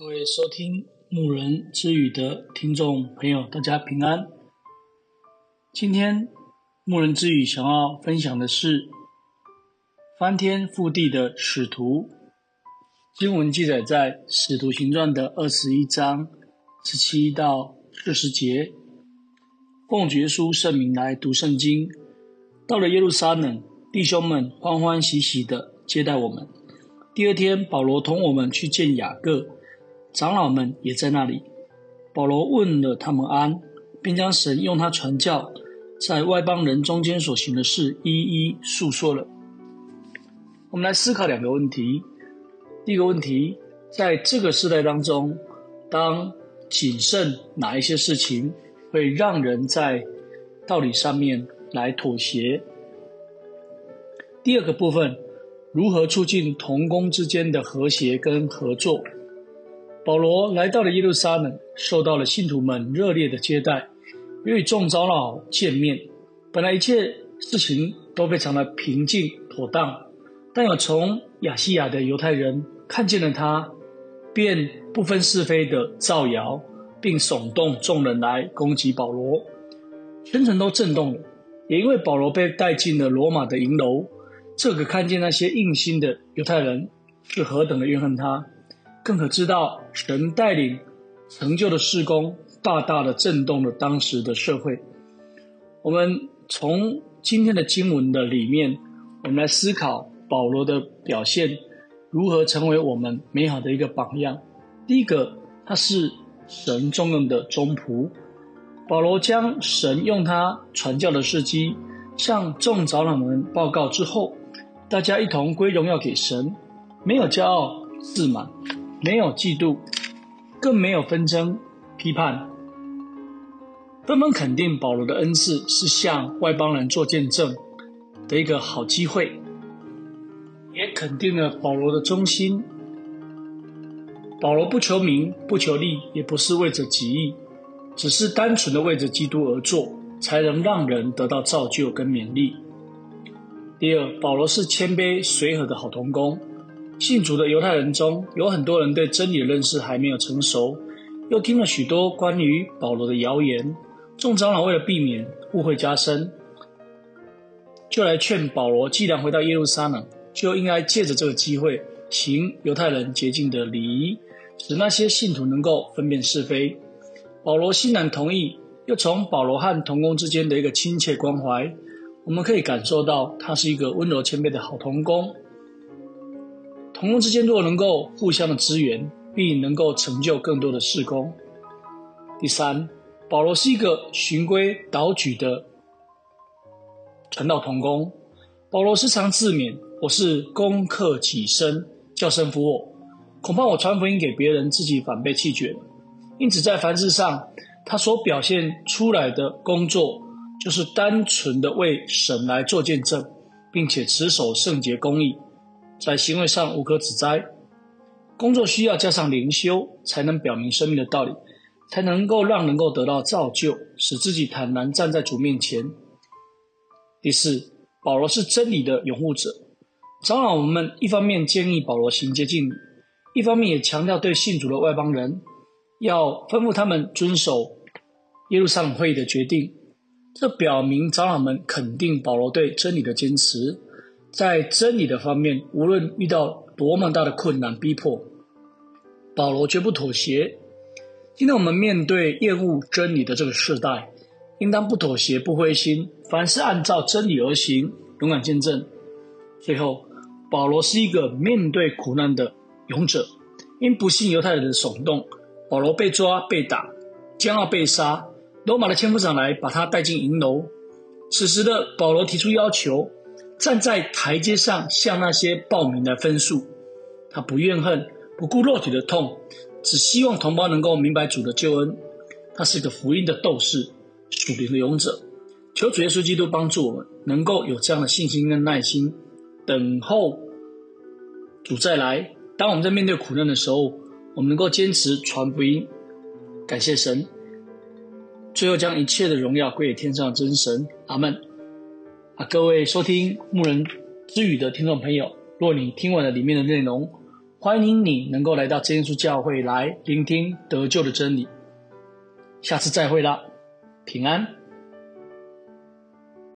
各位收听牧人之语的听众朋友，大家平安。今天牧人之语想要分享的是翻天覆地的使徒。经文记载在《使徒行传》的二十一章十七到二十节。奉主耶稣圣名来读圣经。到了耶路撒冷，弟兄们欢欢喜喜地接待我们。第二天，保罗同我们去见雅各。长老们也在那里。保罗问了他们安，并将神用他传教在外邦人中间所行的事一一述说了。我们来思考两个问题。第一个问题，在这个时代当中，当谨慎哪一些事情会让人在道理上面来妥协？第二个部分，如何促进同工之间的和谐跟合作？保罗来到了耶路撒冷，受到了信徒们热烈的接待，与众长老见面。本来一切事情都非常的平静妥当，但有从亚细亚的犹太人看见了他，便不分是非的造谣，并耸动众人来攻击保罗，全城都震动了。也因为保罗被带进了罗马的营楼，这个看见那些硬心的犹太人是何等的怨恨他。更可知道，神带领成就的事工，大大的震动了当时的社会。我们从今天的经文的里面，我们来思考保罗的表现如何成为我们美好的一个榜样。第一个，他是神重用的忠仆。保罗将神用他传教的事迹向众长老们报告之后，大家一同归荣耀给神，没有骄傲自满。没有嫉妒，更没有纷争、批判，纷纷肯定保罗的恩赐是向外邦人做见证的一个好机会，也肯定了保罗的忠心。保罗不求名，不求利，也不是为着己意，只是单纯的为着基督而做，才能让人得到造就跟勉励。第二，保罗是谦卑随和的好同工。信主的犹太人中有很多人对真理的认识还没有成熟，又听了许多关于保罗的谣言。众长老为了避免误会加深，就来劝保罗，既然回到耶路撒冷，就应该借着这个机会行犹太人洁净的礼仪，使那些信徒能够分辨是非。保罗欣然同意，又从保罗和同工之间的一个亲切关怀，我们可以感受到他是一个温柔谦卑的好同工。同工之间，如果能够互相的支援，必能够成就更多的事工。第三，保罗是一个循规蹈矩的传道同工。保罗时常自勉：“我是攻克己身，叫神服我。恐怕我传福音给别人，自己反被弃绝了。”因此，在凡事上，他所表现出来的工作，就是单纯的为神来做见证，并且持守圣洁公义。在行为上无可指摘，工作需要加上灵修，才能表明生命的道理，才能够让能够得到造就，使自己坦然站在主面前。第四，保罗是真理的拥护者。长老们一方面建议保罗行接近，一方面也强调对信主的外邦人要吩咐他们遵守耶路撒冷会议的决定。这表明长老们肯定保罗对真理的坚持。在真理的方面，无论遇到多么大的困难逼迫，保罗绝不妥协。今天我们面对厌恶真理的这个世代，应当不妥协、不灰心，凡事按照真理而行，勇敢见证。最后，保罗是一个面对苦难的勇者，因不信犹太人的耸动，保罗被抓、被打，将要被杀。罗马的千夫长来把他带进营楼。此时的保罗提出要求。站在台阶上，向那些报名来分数。他不怨恨，不顾肉体的痛，只希望同胞能够明白主的救恩。他是个福音的斗士，属灵的勇者。求主耶稣基督帮助我们，能够有这样的信心跟耐心，等候主再来。当我们在面对苦难的时候，我们能够坚持传福音。感谢神，最后将一切的荣耀归给天上的真神。阿门。各位收听牧人之语的听众朋友，若你听完了里面的内容，欢迎你能够来到真耶稣教会来聆听得救的真理。下次再会啦，平安。